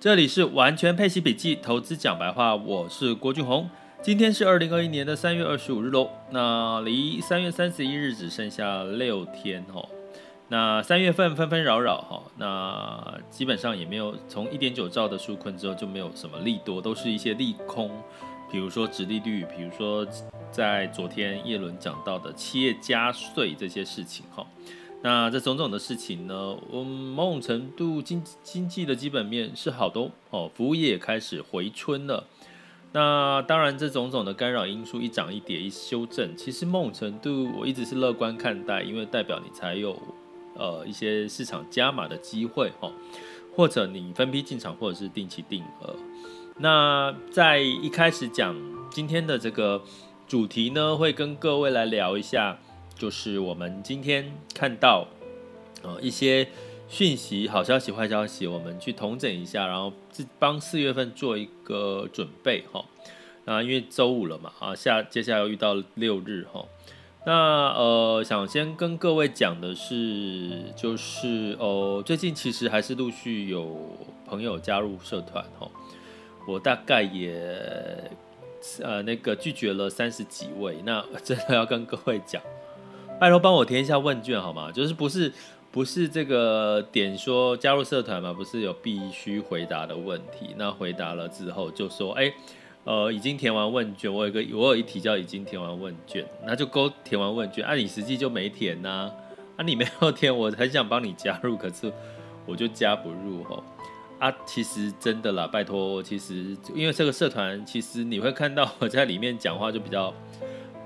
这里是完全配息笔记投资讲白话，我是郭俊宏。今天是二零二一年的三月二十五日喽，那离三月三十一日只剩下六天哦。那三月份纷纷扰扰哈，那基本上也没有从一点九兆的纾困之后就没有什么利多，都是一些利空，比如说殖利率，比如说在昨天叶伦讲到的企业加税这些事情哈。那这种种的事情呢，我们某种程度经经济的基本面是好的哦，服务业也开始回春了。那当然，这种种的干扰因素一涨一跌一修正，其实某种程度我一直是乐观看待，因为代表你才有呃一些市场加码的机会哈，或者你分批进场，或者是定期定额。那在一开始讲今天的这个主题呢，会跟各位来聊一下。就是我们今天看到，呃，一些讯息，好消息、坏消息，我们去统整一下，然后帮四月份做一个准备哈。那因为周五了嘛，啊，下接下来又遇到六日哈。那呃，想先跟各位讲的是，就是哦，最近其实还是陆续有朋友加入社团哈。我大概也呃那个拒绝了三十几位，那真的要跟各位讲。拜托帮我填一下问卷好吗？就是不是不是这个点说加入社团嘛？不是有必须回答的问题？那回答了之后就说，哎，呃，已经填完问卷。我有个我有一题叫已经填完问卷，那就勾填完问卷。啊，你实际就没填呐？啊，你没有填，我很想帮你加入，可是我就加不入吼。啊，其实真的啦，拜托，其实因为这个社团，其实你会看到我在里面讲话就比较。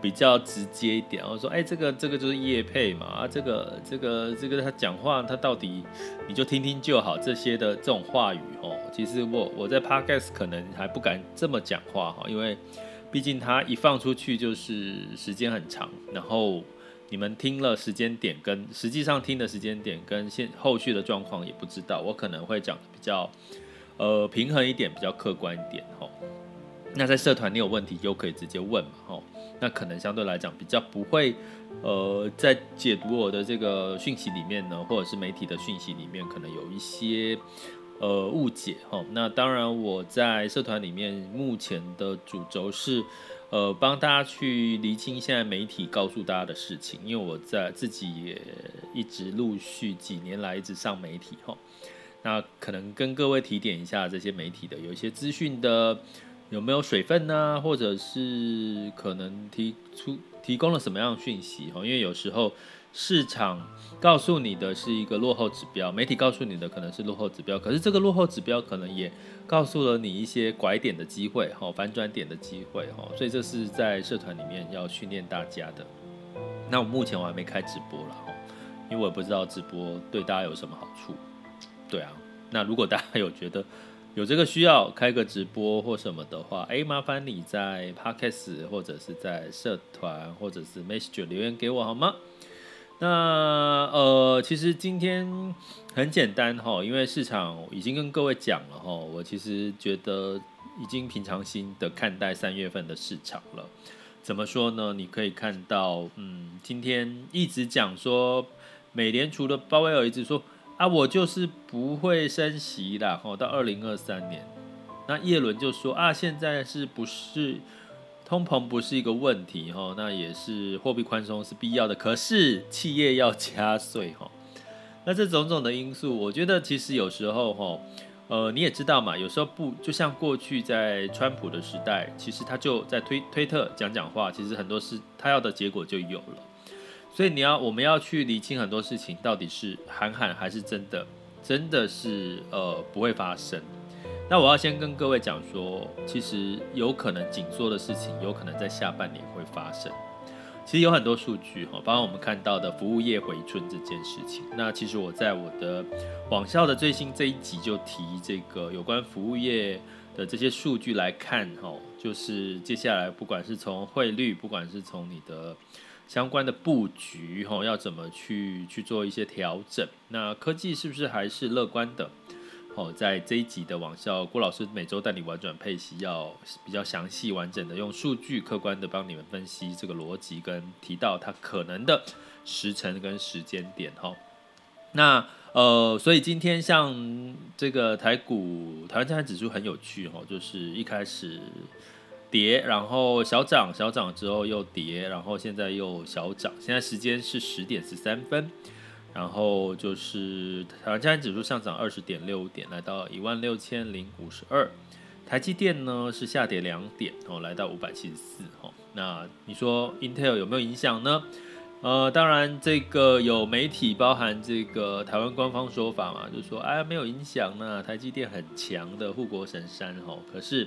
比较直接一点，我说，哎，这个这个就是业配嘛，啊，这个这个这个他讲话，他到底你就听听就好，这些的这种话语哦，其实我我在 Podcast 可能还不敢这么讲话哈，因为毕竟他一放出去就是时间很长，然后你们听了时间点跟实际上听的时间点跟现后续的状况也不知道，我可能会讲的比较呃平衡一点，比较客观一点哈。那在社团你有问题就可以直接问嘛哈。那可能相对来讲比较不会，呃，在解读我的这个讯息里面呢，或者是媒体的讯息里面，可能有一些呃误解哈。那当然，我在社团里面目前的主轴是，呃，帮大家去厘清现在媒体告诉大家的事情，因为我在自己也一直陆续几年来一直上媒体哈。那可能跟各位提点一下这些媒体的有一些资讯的。有没有水分呢？或者是可能提出提供了什么样的讯息？哈，因为有时候市场告诉你的是一个落后指标，媒体告诉你的可能是落后指标，可是这个落后指标可能也告诉了你一些拐点的机会，哈，反转点的机会，哈，所以这是在社团里面要训练大家的。那我目前我还没开直播了，哈，因为我也不知道直播对大家有什么好处。对啊，那如果大家有觉得，有这个需要开个直播或什么的话，哎，麻烦你在 Podcast 或者是在社团或者是 Message 留言给我好吗？那呃，其实今天很简单哈，因为市场已经跟各位讲了哈，我其实觉得已经平常心的看待三月份的市场了。怎么说呢？你可以看到，嗯，今天一直讲说，美联储的鲍威尔一直说。啊，我就是不会升息啦，吼，到二零二三年，那叶伦就说啊，现在是不是通膨不是一个问题，吼，那也是货币宽松是必要的，可是企业要加税，吼，那这种种的因素，我觉得其实有时候，吼，呃，你也知道嘛，有时候不就像过去在川普的时代，其实他就在推推特讲讲话，其实很多事他要的结果就有了。所以你要，我们要去厘清很多事情，到底是喊喊还是真的，真的是呃不会发生。那我要先跟各位讲说，其实有可能紧缩的事情，有可能在下半年会发生。其实有很多数据哈，包括我们看到的服务业回春这件事情。那其实我在我的网校的最新这一集就提这个有关服务业的这些数据来看哈，就是接下来不管是从汇率，不管是从你的。相关的布局哈，要怎么去去做一些调整？那科技是不是还是乐观的？哦，在这一集的网校，郭老师每周带你玩转配息，要比较详细完整的用数据客观的帮你们分析这个逻辑，跟提到它可能的时程跟时间点哈。那呃，所以今天像这个台股台湾加权指数很有趣哦，就是一开始跌，然后小涨，小涨之后又跌，然后现在又小涨。现在时间是十点十三分，然后就是台湾加权指数上涨二十点六点，来到一万六千零五十二。台积电呢是下跌两点哦，来到五百七十四哦。那你说 Intel 有没有影响呢？呃，当然这个有媒体包含这个台湾官方说法嘛，就说哎没有影响呢，台积电很强的护国神山哦。可是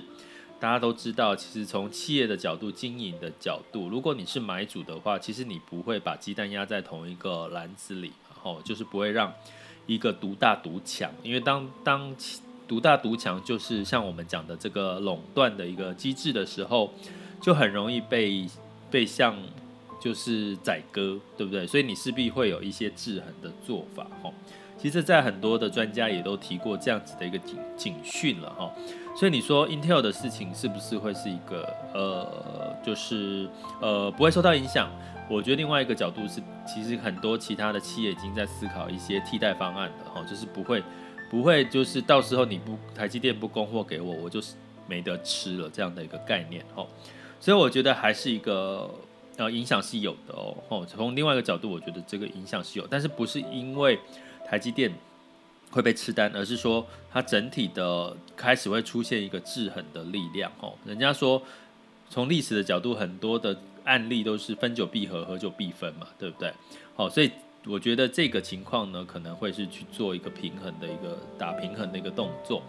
大家都知道，其实从企业的角度、经营的角度，如果你是买主的话，其实你不会把鸡蛋压在同一个篮子里，哦，就是不会让一个独大独强，因为当当。独大独强就是像我们讲的这个垄断的一个机制的时候，就很容易被被像就是宰割，对不对？所以你势必会有一些制衡的做法，哈。其实，在很多的专家也都提过这样子的一个警警讯了，哈。所以你说 Intel 的事情是不是会是一个呃，就是呃不会受到影响？我觉得另外一个角度是，其实很多其他的企业已经在思考一些替代方案了，哈，就是不会。不会，就是到时候你不台积电不供货给我，我就是没得吃了这样的一个概念哦。所以我觉得还是一个呃影响是有的哦。哦，从另外一个角度，我觉得这个影响是有，但是不是因为台积电会被吃单，而是说它整体的开始会出现一个制衡的力量哦。人家说从历史的角度，很多的案例都是分久必合，合久必分嘛，对不对？好，所以。我觉得这个情况呢，可能会是去做一个平衡的一个打平衡的一个动作。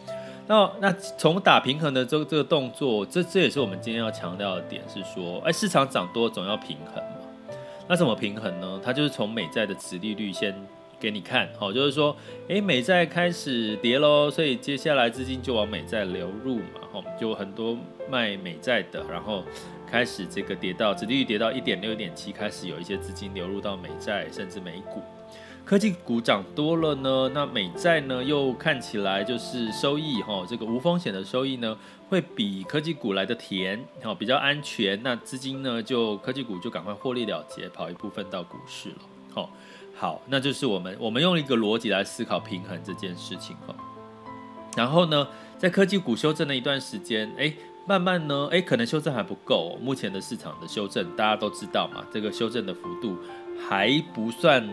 那那从打平衡的这个这个动作，这这也是我们今天要强调的点，是说，哎，市场涨多总要平衡嘛。那怎么平衡呢？它就是从美债的殖利率先给你看，好，就是说，哎，美债开始跌喽，所以接下来资金就往美债流入嘛，哈，就很多卖美债的，然后。开始这个跌到，殖利率跌到一点六、一点七，开始有一些资金流入到美债，甚至美股。科技股涨多了呢，那美债呢又看起来就是收益哈，这个无风险的收益呢会比科技股来的甜，好比较安全。那资金呢就科技股就赶快获利了结，跑一部分到股市了。好，好，那就是我们我们用一个逻辑来思考平衡这件事情哈。然后呢，在科技股修正了一段时间，哎。慢慢呢，诶，可能修正还不够。目前的市场的修正，大家都知道嘛，这个修正的幅度还不算。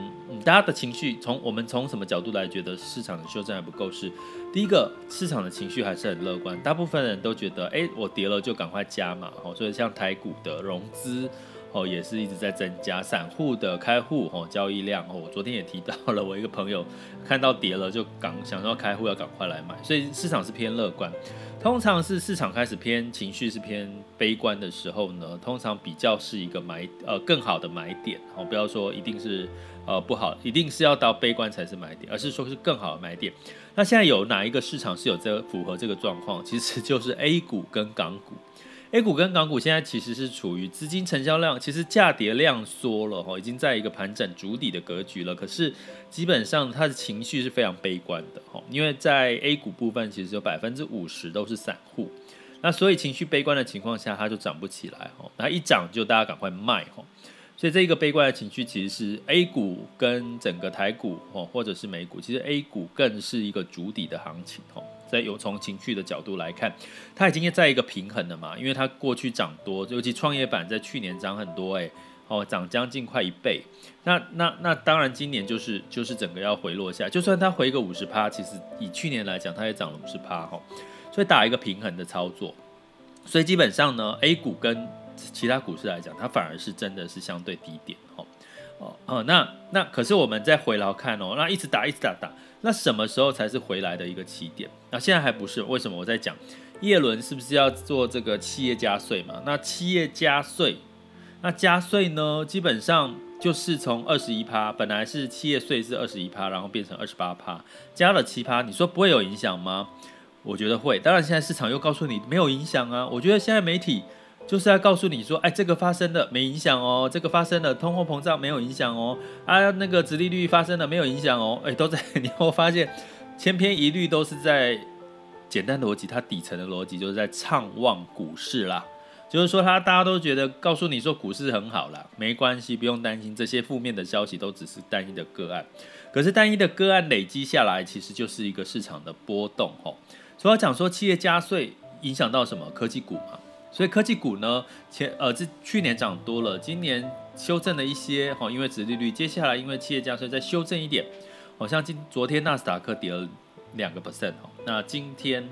大家的情绪从我们从什么角度来觉得市场的修正还不够？是第一个，市场的情绪还是很乐观，大部分人都觉得，哎，我跌了就赶快加嘛。哦，所以像台股的融资哦，也是一直在增加，散户的开户哦，交易量哦，我昨天也提到了，我一个朋友看到跌了就赶想要开户要赶快来买，所以市场是偏乐观。通常是市场开始偏情绪是偏悲观的时候呢，通常比较是一个买呃更好的买点哦，不要说一定是呃不好，一定是要到悲观才是买点，而是说是更好的买点。那现在有哪一个市场是有这符合这个状况？其实就是 A 股跟港股。A 股跟港股现在其实是处于资金成交量，其实价跌量缩了哈，已经在一个盘整筑底的格局了。可是基本上它的情绪是非常悲观的哈，因为在 A 股部分其实有百分之五十都是散户，那所以情绪悲观的情况下，它就涨不起来哈，那一涨就大家赶快卖哈。所以这个悲观的情绪其实是 A 股跟整个台股哦，或者是美股，其实 A 股更是一个筑底的行情哦。在有从情绪的角度来看，它已经在一个平衡了嘛，因为它过去涨多，尤其创业板在去年涨很多哎，哦，涨将近快一倍。那那那当然今年就是就是整个要回落下，就算它回个五十趴，其实以去年来讲，它也涨了五十趴哈。所以打一个平衡的操作，所以基本上呢，A 股跟其他股市来讲，它反而是真的是相对低点，哦哦哦，那那可是我们再回来看哦，那一直打一直打打，那什么时候才是回来的一个起点？那现在还不是，为什么？我在讲叶伦是不是要做这个企业加税嘛？那企业加税，那加税呢，基本上就是从二十一趴，本来是企业税是二十一趴，然后变成二十八趴，加了七趴，你说不会有影响吗？我觉得会。当然现在市场又告诉你没有影响啊，我觉得现在媒体。就是要告诉你说，哎，这个发生了没影响哦，这个发生了通货膨胀没有影响哦，啊，那个殖利率发生了没有影响哦，哎，都在，你会发现千篇一律都是在简单逻辑，它底层的逻辑就是在畅望股市啦，就是说他大家都觉得告诉你说股市很好啦，没关系，不用担心这些负面的消息都只是单一的个案。可是单一的个案累积下来，其实就是一个市场的波动吼。所以要讲说企业加税影响到什么科技股嘛？所以科技股呢，前呃这去年涨多了，今年修正了一些哈，因为殖利率，接下来因为企业加税再修正一点，好像今昨天纳斯达克跌了两个 percent 哈，那今天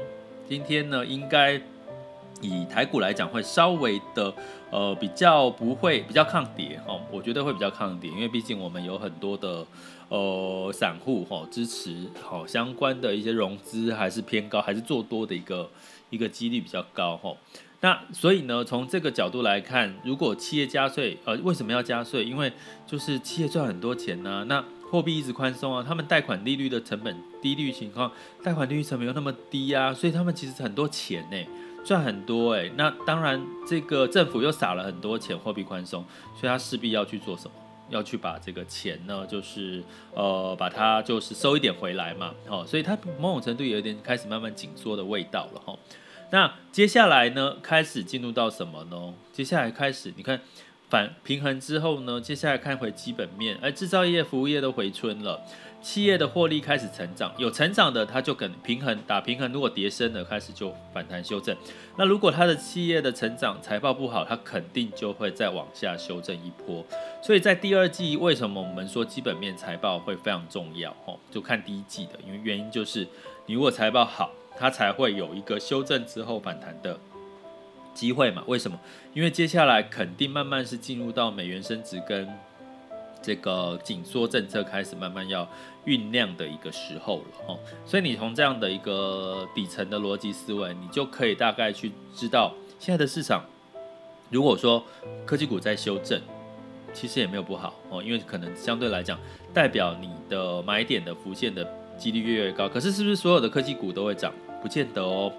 今天呢应该。以台股来讲，会稍微的呃比较不会比较抗跌哈，我觉得会比较抗跌，因为毕竟我们有很多的呃散户哈支持好相关的一些融资还是偏高，还是做多的一个一个几率比较高哈。那所以呢，从这个角度来看，如果企业加税，呃，为什么要加税？因为就是企业赚很多钱呢，那货币一直宽松啊，他们贷款利率的成本低率情况，贷款利率成本又那么低啊，所以他们其实很多钱呢。赚很多哎、那当然这个政府又撒了很多钱，货币宽松，所以他势必要去做什么？要去把这个钱呢，就是呃把它就是收一点回来嘛，哦，所以它某种程度有一点开始慢慢紧缩的味道了哈。那接下来呢，开始进入到什么呢？接下来开始你看反平衡之后呢，接下来看回基本面，而制造业、服务业都回春了。企业的获利开始成长，有成长的，它就跟平衡打平衡。如果跌深了，开始就反弹修正。那如果它的企业的成长财报不好，它肯定就会再往下修正一波。所以在第二季，为什么我们说基本面财报会非常重要？哦，就看第一季的，因为原因就是你如果财报好，它才会有一个修正之后反弹的机会嘛。为什么？因为接下来肯定慢慢是进入到美元升值跟。这个紧缩政策开始慢慢要酝酿的一个时候了哦，所以你从这样的一个底层的逻辑思维，你就可以大概去知道现在的市场。如果说科技股在修正，其实也没有不好哦，因为可能相对来讲，代表你的买点的浮现的几率越来越高。可是是不是所有的科技股都会涨？不见得哦，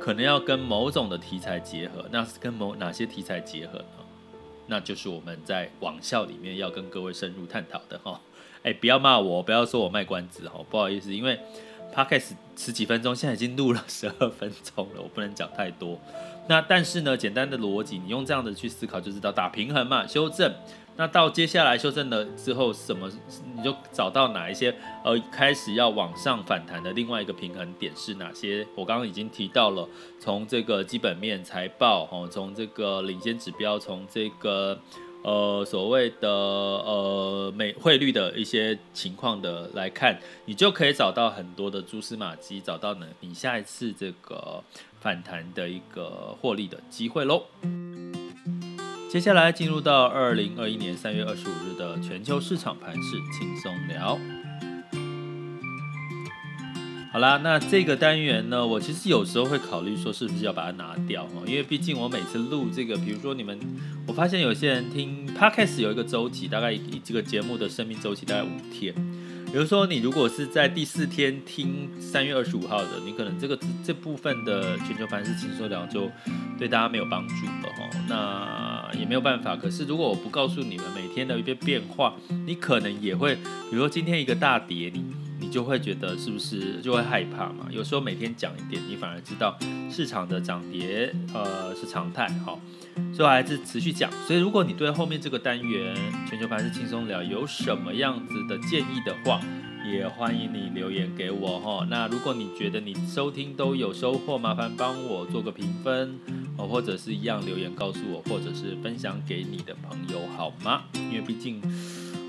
可能要跟某种的题材结合。那是跟某哪些题材结合呢？那就是我们在网校里面要跟各位深入探讨的哈，哎，不要骂我，不要说我卖关子哈，不好意思，因为 Podcast 十几分钟，现在已经录了十二分钟了，我不能讲太多。那但是呢，简单的逻辑，你用这样的去思考，就知道打平衡嘛，修正。那到接下来修正了之后，什么你就找到哪一些呃开始要往上反弹的另外一个平衡点是哪些？我刚刚已经提到了，从这个基本面财报哦，从这个领先指标，从这个呃所谓的呃美汇率的一些情况的来看，你就可以找到很多的蛛丝马迹，找到呢你下一次这个反弹的一个获利的机会喽。接下来进入到二零二一年三月二十五日的全球市场盘势轻松聊。好啦，那这个单元呢，我其实有时候会考虑说是不是要把它拿掉哦，因为毕竟我每次录这个，比如说你们，我发现有些人听 Podcast 有一个周期，大概以这个节目的生命周期大概五天。比如说，你如果是在第四天听三月二十五号的，你可能这个这部分的全球盘势轻松聊就对大家没有帮助了哈。那也没有办法。可是如果我不告诉你们每天的一些变化，你可能也会，比如说今天一个大跌，你你就会觉得是不是就会害怕嘛？有时候每天讲一点，你反而知道市场的涨跌呃是常态哈。所以还是持续讲，所以如果你对后面这个单元全球盘是轻松聊有什么样子的建议的话，也欢迎你留言给我哈。那如果你觉得你收听都有收获，麻烦帮我做个评分哦，或者是一样留言告诉我，或者是分享给你的朋友好吗？因为毕竟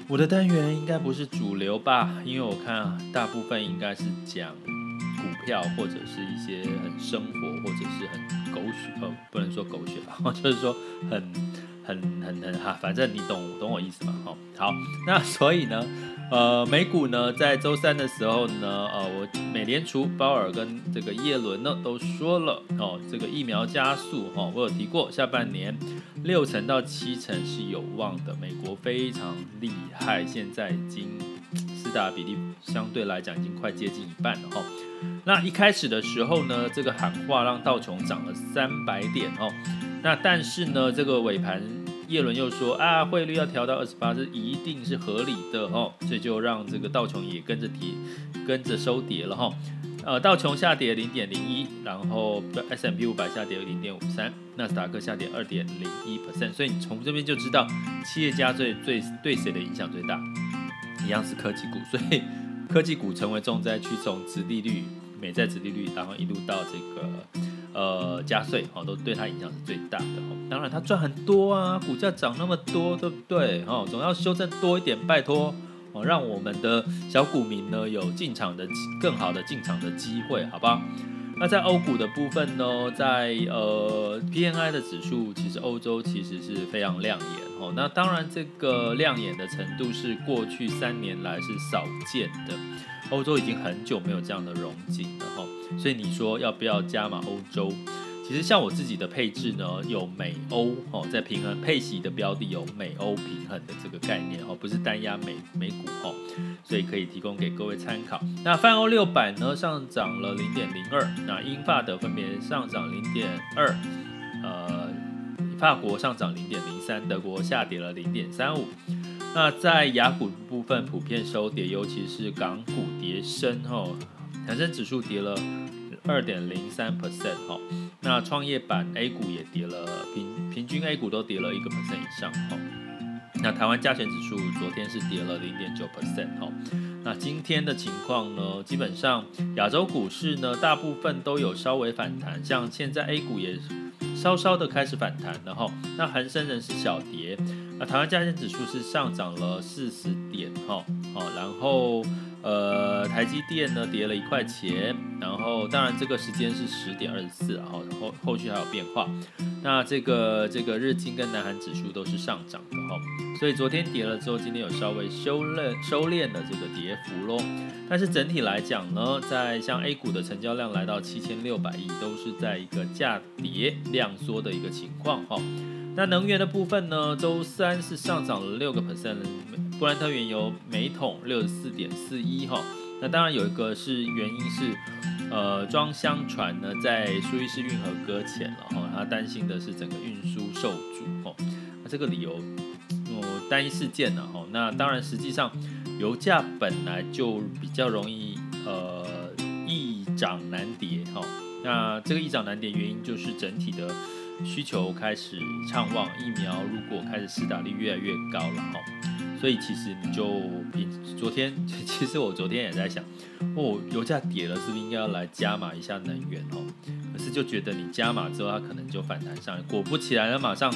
我的单元应该不是主流吧，因为我看大部分应该是讲股票或者是一些很生活或者是很。狗血哦，不能说狗血吧，就是说很很很很哈，反正你懂懂我意思嘛，好，好，那所以呢，呃，美股呢在周三的时候呢，呃，我美联储鲍尔跟这个耶伦呢都说了哦，这个疫苗加速哈，我有提过，下半年六成到七成是有望的，美国非常厉害，现在已经四大比例相对来讲已经快接近一半了哈。那一开始的时候呢，这个喊话让道琼涨了三百点哦。那但是呢，这个尾盘耶伦又说啊，汇率要调到二十八，这一定是合理的哦。这就让这个道琼也跟着跌，跟着收跌了哈。呃，道琼下跌零点零一，然后 S M P 五百下跌零点五三，纳斯达克下跌二点零一 percent。所以你从这边就知道，企业家最最对谁的影响最大？一样是科技股，所以科技股成为重灾区，从殖利率、美债殖利率，然后一路到这个。呃，加税哦，都对它影响是最大的哦。当然，它赚很多啊，股价涨那么多，对不对？哦，总要修正多一点，拜托哦，让我们的小股民呢有进场的更好的进场的机会，好不好？那在欧股的部分呢，在呃，P N I 的指数，其实欧洲其实是非常亮眼哦。那当然，这个亮眼的程度是过去三年来是少见的。欧洲已经很久没有这样的荣景了哈，所以你说要不要加码欧洲？其实像我自己的配置呢，有美欧哦，在平衡配息的标的有美欧平衡的这个概念哦，不是单压美美股哦，所以可以提供给各位参考。那泛欧六百呢上涨了零点零二，那英法德分别上涨零点二，呃，法国上涨零点零三，德国下跌了零点三五。那在雅股部分普遍收跌，尤其是港股跌深哈，恒生指数跌了二点零三 percent 哈，那创业板 A 股也跌了，平平均 A 股都跌了一个 percent 以上哈。那台湾加权指数昨天是跌了零点九 percent 哈，那今天的情况呢，基本上亚洲股市呢大部分都有稍微反弹，像现在 A 股也稍稍的开始反弹了哈，那恒生仍是小跌。那台湾加权指数是上涨了四十点，哈，好，然后呃，台积电呢跌了一块钱，然后当然这个时间是十点二十四，然后后续还有变化。那这个这个日经跟南韩指数都是上涨的，哈，所以昨天跌了之后，今天有稍微收敛收敛的这个跌幅喽。但是整体来讲呢，在像 A 股的成交量来到七千六百亿，都是在一个价跌量缩的一个情况，哈。那能源的部分呢？周三是上涨了六个 percent，布兰特原油每桶六十四点四一哈。那当然有一个是原因是，呃，装箱船呢在苏伊士运河搁浅了哈，他担心的是整个运输受阻哈。那这个理由，哦，单一事件呢哈。那当然实际上油价本来就比较容易呃易涨难跌哈。那这个易涨难跌原因就是整体的。需求开始畅旺，疫苗如果开始施打率越来越高了哈，所以其实你就比昨天，其实我昨天也在想，哦，油价跌了，是不是应该要来加码一下能源哦？可是就觉得你加码之后，它可能就反弹上来，果不其然，它马上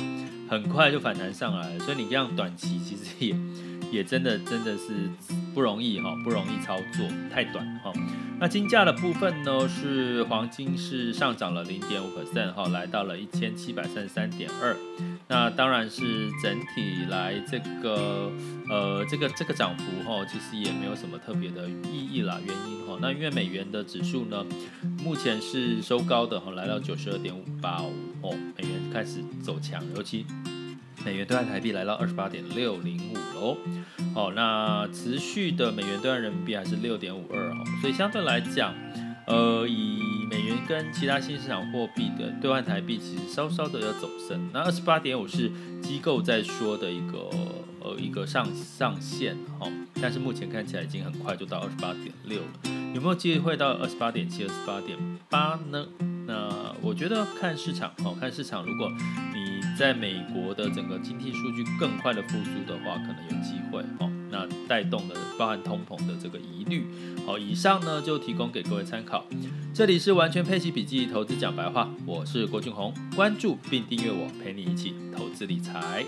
很快就反弹上来了，所以你这样短期其实也也真的真的是。不容易哈，不容易操作，太短哈。那金价的部分呢，是黄金是上涨了零点五 percent 哈，来到了一千七百三十三点二。那当然是整体来这个呃这个这个涨幅哈，其实也没有什么特别的意义啦，原因哈。那因为美元的指数呢，目前是收高的哈，来到九十二点五八五哦，美元开始走强，尤其。美元兑换台币来到二十八点六零五喽，好，那持续的美元兑换人民币还是六点五二哦，所以相对来讲，呃，以美元跟其他新市场货币的兑换台币，其实稍稍的要走升。那二十八点五是机构在说的一个呃一个上上限哈，但是目前看起来已经很快就到二十八点六了，有没有机会到二十八点七、二十八点八呢？那我觉得看市场哦，看市场，如果在美国的整个经济数据更快的复苏的话，可能有机会哦。那带动的包含通膨的这个疑虑，好，以上呢就提供给各位参考。这里是完全配齐笔记投资讲白话，我是郭俊宏，关注并订阅我，陪你一起投资理财。